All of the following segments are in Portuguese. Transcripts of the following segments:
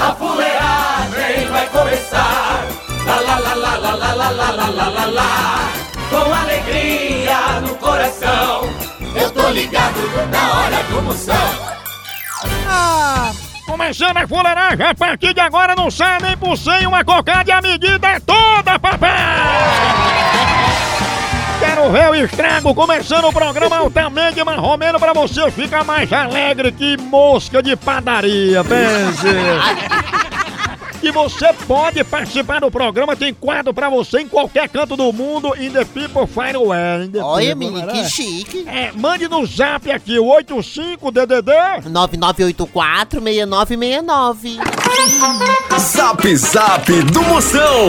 A fuleagem vai começar. Lá lá lá lá lá lá lá lá lá lá lá lá. Com alegria no coração, eu tô ligado na hora do Moção. Começando a fuleiragem, a partir de agora não sai nem por cem uma cocada e a medida é toda, papai! Quero ver o estrago começando o programa altamente marromeno pra você ficar mais alegre que mosca de padaria, pense! E você pode participar do programa, tem quadro pra você em qualquer canto do mundo, in the people in the Olha, people, menino, né? que chique. É, mande no zap aqui, o 85DDD 9984-6969. Zap Zap do Moção.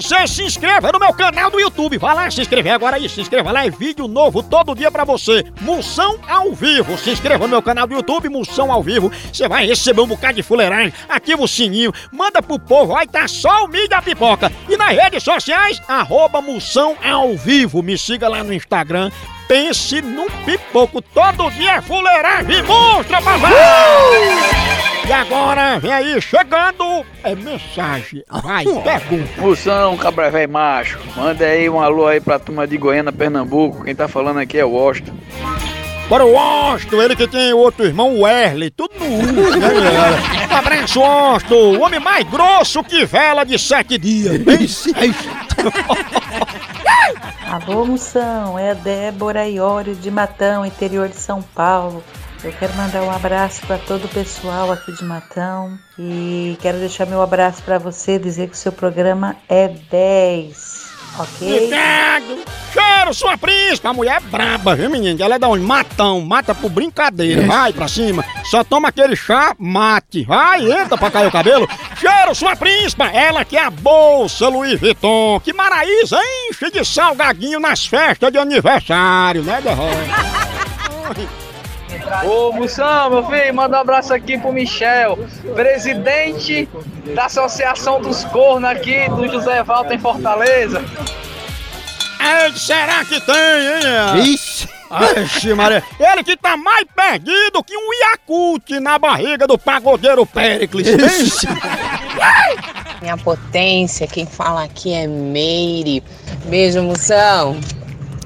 Você se inscreva no meu canal do YouTube. Vai lá se inscrever agora aí, se inscreva lá, é vídeo novo todo dia pra você. Moção ao vivo. Se inscreva no meu canal do YouTube, Moção ao vivo. Você vai receber um bocado de fuleiragem. Ativa o sininho, manda pro povo, vai tá só o mídia pipoca. E nas redes sociais, arroba Moção ao vivo. Me siga lá no Instagram. Pense num pipoco. Todo dia é fuleiragem. Mostra, papai! E agora, vem aí, chegando, é mensagem. Vai, pergunta. Moção, cabra velho macho. Manda aí um alô aí pra turma de Goiânia, Pernambuco. Quem tá falando aqui é o Washington. Para o Austin, ele que tem outro irmão, o Erle, tudo no U, né? Um abraço, Austin, o homem mais grosso que vela de sete dias. Bem Alô, Moção, é a Débora Iório de Matão, interior de São Paulo. Eu quero mandar um abraço para todo o pessoal aqui de Matão e quero deixar meu abraço para você, dizer que o seu programa é 10, ok? Obrigado! Cheiro, sua príncipe! A mulher é braba, viu, menino? Ela é da onde? Matão, mata por brincadeira. Vai pra cima. Só toma aquele chá, mate. Vai, entra pra cair o cabelo. Cheiro, sua príncipa! Ela que é a bolsa Louis Vuitton, que Maraísa enche de salgadinho nas festas de aniversário, né, Derrota? Ô Moção, meu filho, manda um abraço aqui pro Michel, presidente da Associação dos Cornos aqui do José Valta em Fortaleza. Ei, será que tem, hein? Ixi. Ixi, Maria. Ele que tá mais perdido que um Yakult na barriga do pagodeiro Péricles. Ixi. Minha potência, quem fala aqui é Meire. Beijo, moção.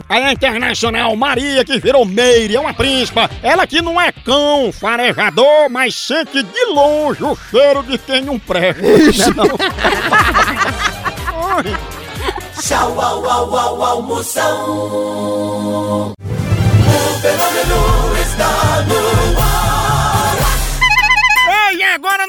Aí a internacional Maria que virou Meire, é uma príncipa. Ela que não é cão farejador, mas sente de longe o cheiro de quem não presta. Né, não? Oi. Tchau, au, au, au, au, Moção. O fenômeno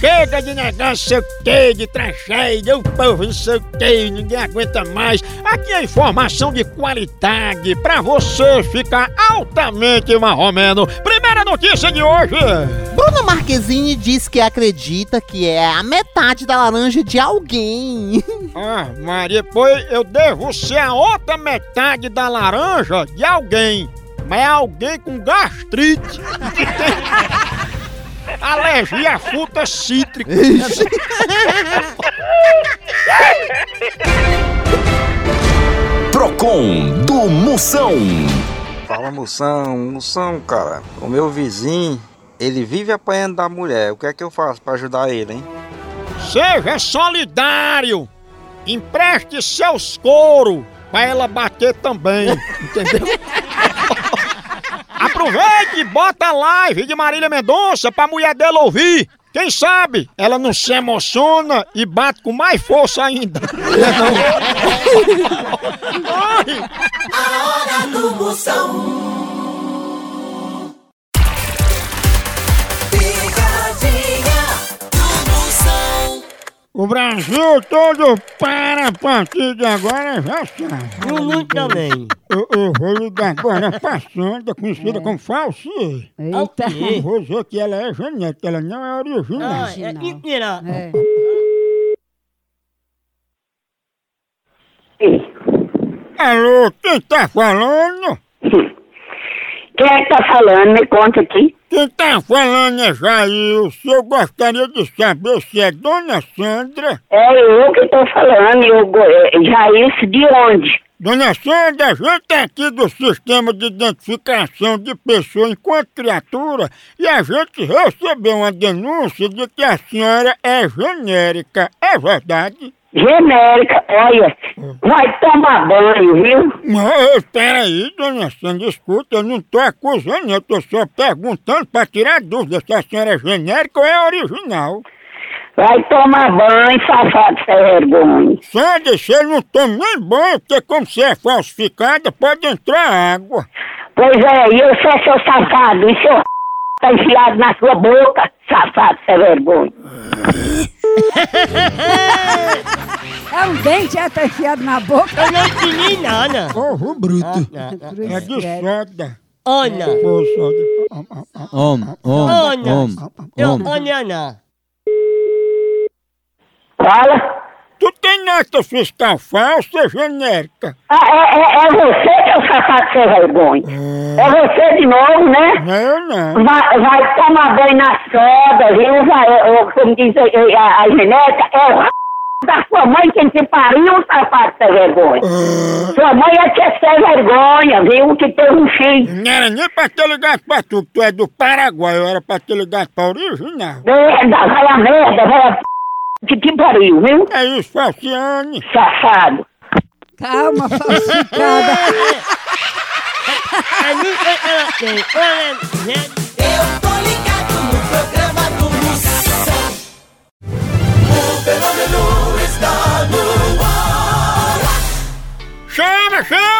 Chega de negócio, sei o quê, de tragédia, o povo não sei o quê, ninguém aguenta mais. Aqui é informação de qualidade pra você ficar altamente marromeno. Primeira notícia de hoje. Bruno Marquezine diz que acredita que é a metade da laranja de alguém. Ah, Maria, pois eu devo ser a outra metade da laranja de alguém. Mas é alguém com gastrite. Alergia a fruta cítrica. Procon do Moção. Fala moção, moção, cara. O meu vizinho, ele vive apanhando da mulher. O que é que eu faço pra ajudar ele, hein? Seja solidário. Empreste seus couro pra ela bater também. Entendeu? Aproveite e bota a live de Marília Mendonça pra mulher dela ouvir. Quem sabe ela não se emociona e bate com mais força ainda. Ai. A hora do Moção. O Brasil todo para a partir de agora já sabe. O Lulu também. Eu, eu vou ligar agora pra Sandra, conhecida como Falsi. Eita. Eu vou dizer que ela é genética, ela não é original. Ah, é mentira. É. Alô, quem tá falando? Quem é que tá falando? Me conta aqui. Quem tá falando é Jair. Se eu gostaria de saber se é Dona Sandra. É eu que tô falando. Eu, go- é, Jair, de onde? Dona Sandra, a gente é aqui do sistema de identificação de pessoa enquanto criatura e a gente recebeu uma denúncia de que a senhora é genérica. É verdade? Genérica, olha. Vai tomar banho, viu? Não, espera aí, dona Sandra, escuta, eu não tô acusando, eu tô só perguntando pra tirar dúvida se a senhora é genérica ou é original. Vai tomar banho, safado sem vergonha. Sandra, você não toma nem banho, porque como você é falsificada, pode entrar água. Pois é, e eu sou seu safado. E seu tá enfiado na sua boca, safado sem vergonha. É um dente, é, tá enfiado na boca. Eu não entendi nada. Ovo bruto. Ah, ah, É de soda. Ana. Ô, soda. Om, om, Ana. om, Eu, om. Ana. Fala. Nota fiscal falsa genérica? Ah, é, é, é você que é o safado sem vergonha. É você de novo, né? Não, não. Vai, vai tomar banho na soda, viu? Vai, como diz a, a, a genética, é o da sua mãe quem te pariu, safado sem vergonha. Sua mãe é que é sem vergonha, viu? Que tem um filho. Não era nem pra ter ligado pra tu, que tu é do Paraguai, eu era pra ter ligado pra original. Merda, vai a merda, vai a p... que te pariu, viu? É isso, Falciane. Safado. Calma, falsificada. Gente. Eu tô ligado no programa do Moção. O fenômeno está no ar. Chama, chama!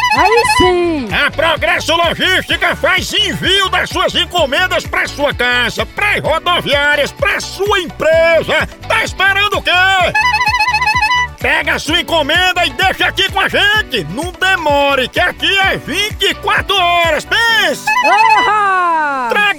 Aí sim. A Progresso Logística faz envio das suas encomendas para sua casa, para rodoviárias, para sua empresa. Tá esperando o quê? Pega a sua encomenda e deixa aqui com a gente. Não demore, que aqui é 24 horas. Pense! Orra!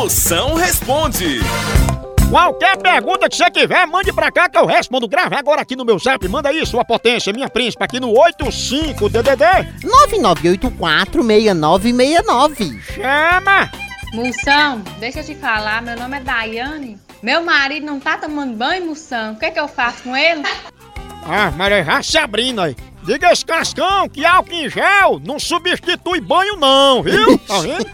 Moção responde. Qualquer pergunta que você tiver, mande pra cá que eu respondo. Grave agora aqui no meu zap. Manda aí, sua potência, minha príncipe, aqui no 85DDD. 99846969. Chama! Moção, deixa eu te falar, meu nome é Daiane Meu marido não tá tomando banho, moção. O que é que eu faço com ele? Ah, Maria, já se abrindo aí. Diga esse cascão que álcool em gel não substitui banho não, viu? Tá vendo?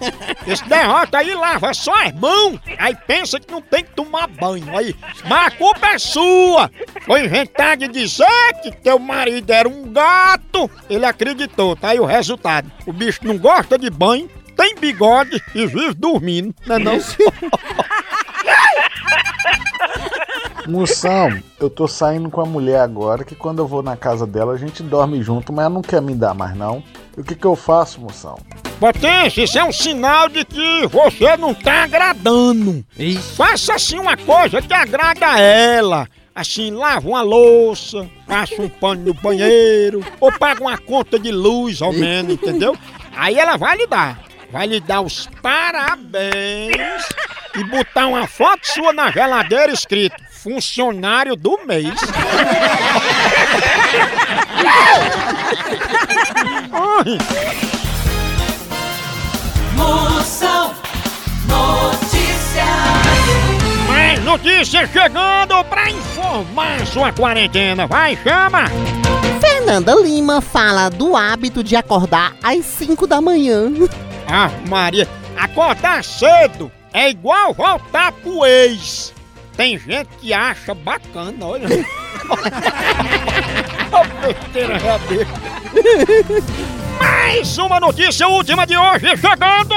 Esse derrota aí lava só as mãos, aí pensa que não tem que tomar banho aí. Mas a culpa é sua! Foi inventar de dizer que teu marido era um gato, ele acreditou, tá aí o resultado. O bicho não gosta de banho, tem bigode e vive dormindo, não é não? Moção, eu tô saindo com a mulher agora que quando eu vou na casa dela a gente dorme junto, mas ela não quer me dar mais não. E o que que eu faço, moção? Potência, isso é um sinal de que você não tá agradando. Faça assim uma coisa que agrada a ela. Assim, lava uma louça, passa um pano no banheiro, ou paga uma conta de luz ao menos, entendeu? Aí ela vai lhe dar. Vai lhe dar os parabéns e botar uma foto sua na geladeira escrito funcionário do mês. Moção Notícias. Mais notícias chegando pra informar sua quarentena. Vai, chama! Fernanda Lima fala do hábito de acordar às 5 da manhã. Ah, Maria, acordar cedo é igual voltar pro ex. Tem gente que acha bacana, olha. Ó, besteira já dele. Mais uma notícia última de hoje chegando!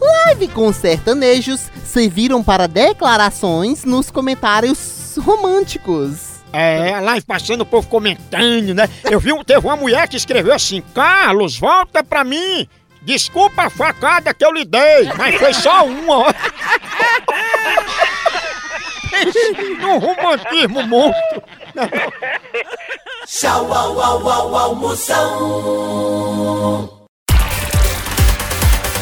Live com sertanejos serviram para declarações nos comentários românticos. É, a live passando o povo comentando, né? Eu vi, teve uma mulher que escreveu assim: Carlos, volta pra mim! Desculpa a facada que eu lhe dei, mas foi só uma. ó." um romantismo monstro. Tchau, au, au, au, au, Moção.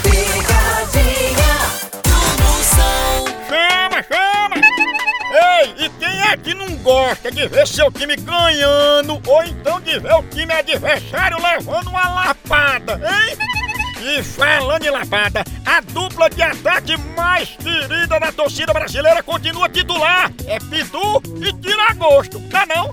Pegadinha do Moção. Chama, chama! Ei, e quem é que não gosta de ver seu time ganhando ou então de ver o time adversário levando uma lapada, hein? E falando em lapada, a dupla de ataque mais querida da torcida brasileira continua titular. É Pitu e Tiragosto, tá não?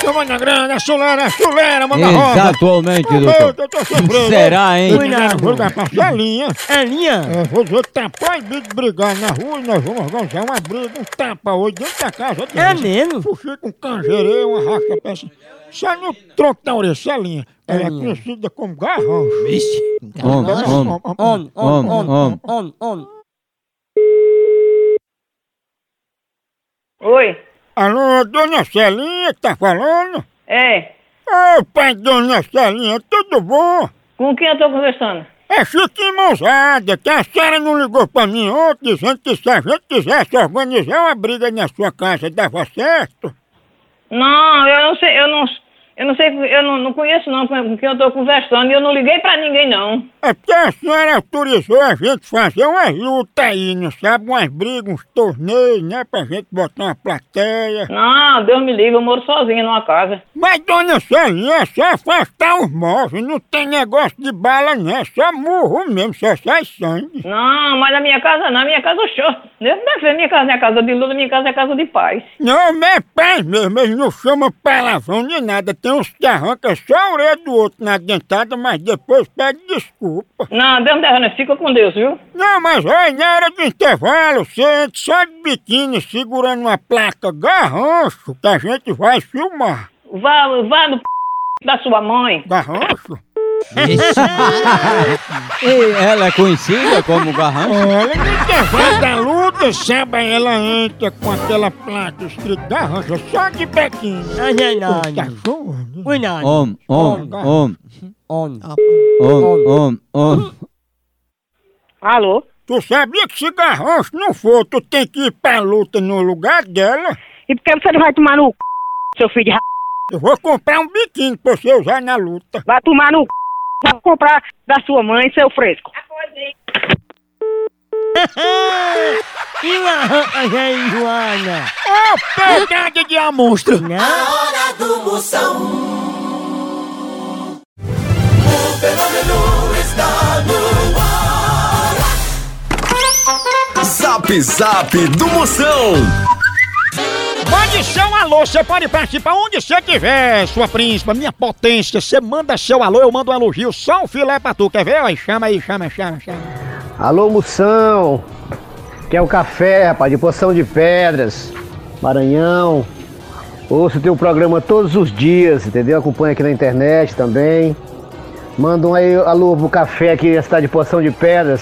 Chama na grana, a chulera, a chulera, manda roda. Exatamente, doutor. eu tô sofrendo. Será, hein? Cuidado, vou ligar pra Celinha. É linha? É, vou dizer que tá proibido de brigar na rua e nós vamos organizar uma briga, um tapa hoje dentro da casa. É mesmo? Fuxico, um canjereiro, uma rasca peça. Sai no tronco da orelha, Celinha. Ela é conhecida como garrancho. Vixe. Homem, homem, Homem, homem, Homem, homem, homem. homem, homem. Oi, Alô, dona Celinha que tá falando? é. Ô, pai, dona Celinha, tudo bom? Com quem eu tô conversando? É Chiquinho Mãozada, que a senhora não ligou pra mim ontem dizendo que se a gente quisesse organizar uma briga na sua casa, dava certo? Não, eu não sei, eu não, eu não sei, eu não, não conheço não com quem eu tô conversando e eu não liguei pra ninguém não. É porque a senhora autorizou a gente fazer umas lutas aí, não sabe? Umas brigas, uns torneios, né? Pra gente botar uma plateia. Não, Deus me livre, eu moro sozinha numa casa. Mas, dona Celinha, é só afastar os móveis, não tem negócio de bala, não. É só murro mesmo, só sai sangue. Não, mas na minha casa não, minha casa é show. Deus me defenda, minha casa não é casa de luta, minha casa é casa de paz. Não, mas é paz mesmo, eles não chamam palavrão nem nada. Tem uns que arrancam só a orelha do outro na dentada, mas depois pede desculpa. Não, Deus me defenda, fica com Deus, viu? Não, mas olha, na hora do intervalo, você entra só de biquíni segurando uma placa garrancho que a gente vai filmar. Vá, vá no p... da sua mãe. Garrancho? E ela é conhecida como Garrancho? Olha, no intervalo da luta, sabe, ela entra com aquela placa escrita garrancha só de bequinho. Não. zoando? Ui, não. Om, om, om, On. om, om, om. Alô? Tu sabia que se garrancho não for, tu tem que ir pra luta no lugar dela? E por que você não vai tomar no c... seu filho de ra... Eu vou comprar um biquíni pra você usar na luta. Vai tomar no c... Vai comprar da sua mãe, seu fresco. E lá, aí, Joana? Ô, pegada de amostra! Não? hora do Moção. O fenômeno está no ar. Zap Zap do Moção. Mande seu alô, você pode participar onde você quiser, sua príncipa, minha potência. Você manda seu alô, eu mando um elogio, só um filé pra tu, quer ver? Aí, chama aí, chama, chama, chama. Alô, Moção! Quer o café, rapaz, de Poção de Pedras, Maranhão. Ouço teu programa todos os dias, entendeu? Acompanha aqui na internet também. Manda um aí alô pro café aqui da cidade de Poção de Pedras,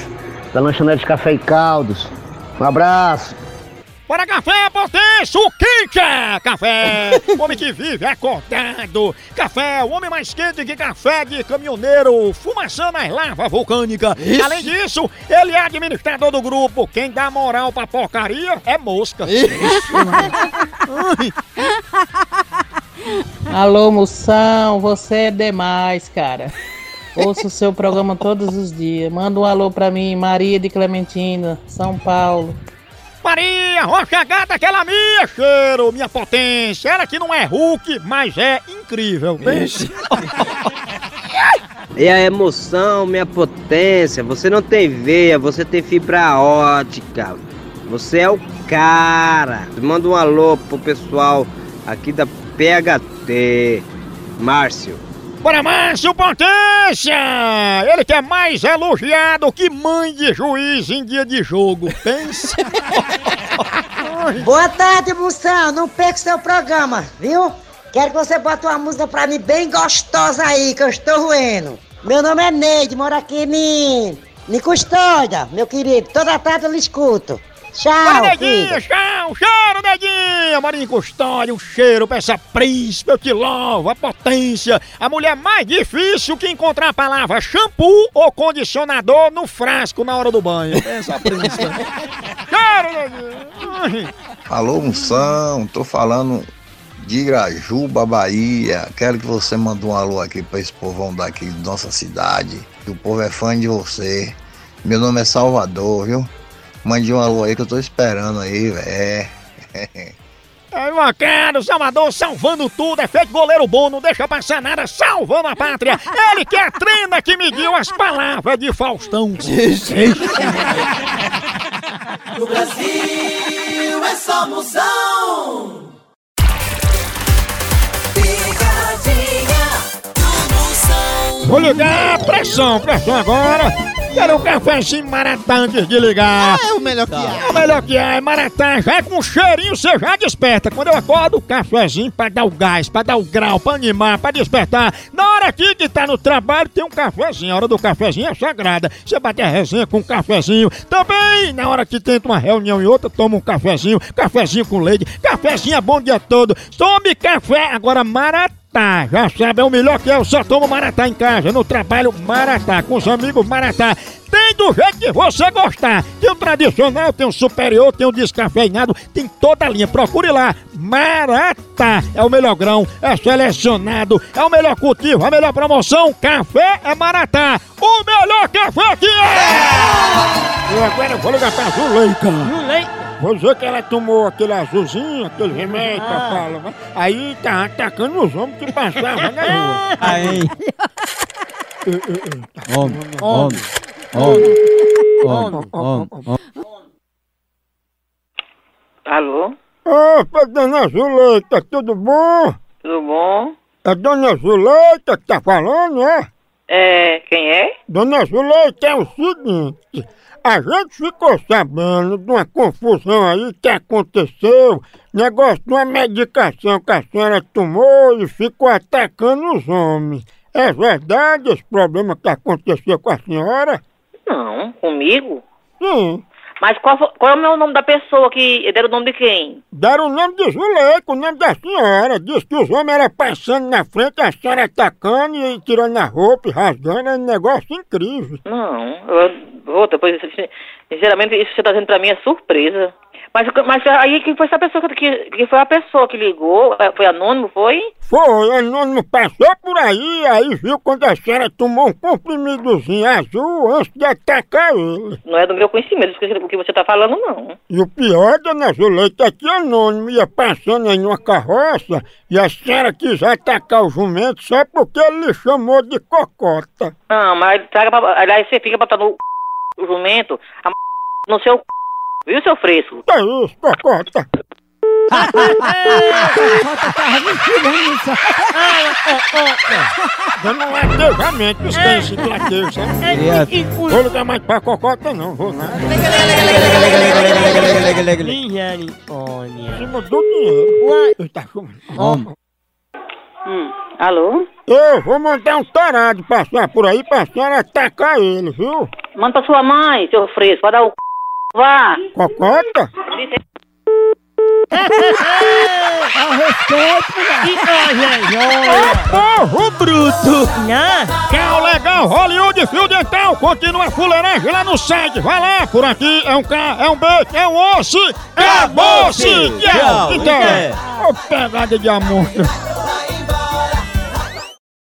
da lanchonete Café e Caldos. Um abraço. Bora café, potência, o quente é café. O homem que vive acordado. Café, o homem mais quente que café de caminhoneiro, fumaçando nas lavas vulcânicas. Além disso, ele é administrador do grupo. Quem dá moral pra porcaria é mosca. Alô, Moção, você é demais, cara. Ouço o seu programa todos os dias. Manda um alô pra mim, Maria de Clementina, São Paulo. Maria, rocha gata, aquela minha cheiro, minha potência. Ela que não é Hulk, mas é incrível. Pense. E a emoção, minha potência, você não tem veia, você tem fibra ótica. Você é o cara. Manda um alô pro pessoal aqui da PHT. Márcio. Bora, Márcio Potência! Ele que é mais elogiado que mãe de juiz em dia de jogo. Pense. Boa tarde, Moção. Não perca seu programa, viu? Quero que você bote uma música pra mim bem gostosa aí, que eu estou roendo. Meu nome é Neide, moro aqui em... em Custódia, meu querido. Toda tarde eu lhe escuto. Tchau, Bora, Neguinha, filho. tchau, cheiro, Neguinha! Marinho Custódia, um cheiro pra essa príncipe, eu te louvo, a potência, a mulher mais difícil que encontrar a palavra shampoo ou condicionador no frasco na hora do banho. Essa príncipe. cheiro, Neguinha! Alô, Moção, tô falando de Irajuba, Bahia. Quero que você mande um alô aqui pra esse povão daqui de nossa cidade. que O povo é fã de você. Meu nome é Salvador, viu? Mande um alô aí que eu tô esperando aí, velho. É. Aí, Macaro, Salvador, salvando tudo, é feito goleiro bom, não deixa passar nada, salvando a pátria. Ele que é a trena que mediu as palavras de Faustão. No Brasil é só Moção. Picadinha do Moção. Vou ligar, pressão, pressão agora. Quero um cafezinho maratá antes de ligar. É o melhor que há. É o melhor que é, maratá, já é com cheirinho, você já desperta. Quando eu acordo, cafezinho pra dar o gás, pra dar o grau, pra animar, pra despertar. Na hora aqui que tá no trabalho, tem um cafezinho. A hora do cafezinho é sagrada. Você bate a resenha com um cafezinho. Também, na hora que tenta uma reunião e outra, toma um cafezinho. Cafezinho com leite. Cafezinho é bom o dia todo. Tome café, agora maratá. Maratá, já sabe, é o melhor que é, eu só tomo Maratá em casa, no trabalho Maratá, com os amigos Maratá. Tem do jeito que você gostar. Tem o tradicional, tem o superior, tem o descafeinado, tem toda a linha. Procure lá. Maratá é o melhor grão, é selecionado, é o melhor cultivo, a melhor promoção. Café é Maratá. O melhor café aqui é! E agora eu vou ligar pra Zuleika. Zuleika? Vou dizer que ela tomou aquele azulzinho, aquele remédio Ah. fala, né? Aí tá atacando os homens que passavam na rua. Aí. Eh, eh. Homem, homem, homem, homem, homem, homem. Alô? Opa, dona Zuleika, tudo bom? Tudo bom? É dona Zuleika que tá falando, é? É, quem é? Dona Zuleika, é o seguinte, a gente ficou sabendo de uma confusão aí que aconteceu, negócio de uma medicação que a senhora tomou e ficou atacando os homens. É verdade esse problema que aconteceu com a senhora? Não, comigo? Sim. Mas qual, qual é o nome da pessoa que deram o nome de quem? Deram o nome de Zuleika, o nome da senhora. Diz que os homens eram passando na frente, a senhora atacando e tirando a roupa e rasgando. É um negócio incrível. Não, eu, outra, sinceramente, isso que você tá dizendo pra mim é surpresa. Mas, mas aí quem foi essa pessoa que, que foi a pessoa que ligou? É, Foi anônimo, foi? Foi, anônimo passou por aí, aí viu quando a senhora tomou um comprimidozinho azul antes de atacar ele. Não é do meu conhecimento o que você tá falando, não. E o pior, dona Zuleika, é que anônimo ia passando aí numa carroça e a senhora quis atacar o jumento só porque ele lhe chamou de cocota. Não, mas traga pra, aliás, você fica botando o, jumento a m... no seu c... viu, seu fresco? Que isso, cocota? Dando um latejamento, isso tem esse latejo, sabe? Vou ligar mais pra cocota não, vou nada. Misericórdia. Cima do dinheiro. Ele tá chamando. Hum, alô? Eu vou mandar um tarado passar por aí pra senhora atacar ele, viu? Manda pra sua mãe, seu fresco, vai dar o c... vá. Cocota? Ao respeito, Ô, porro bruto! Né? Quer o legal Hollywood Fio Dental? Continua a fuleiragem lá no site. Vai lá, por aqui é um K, é um B, é um osso. Acabou-se! Tchau, Então, é. ô pegada de amor.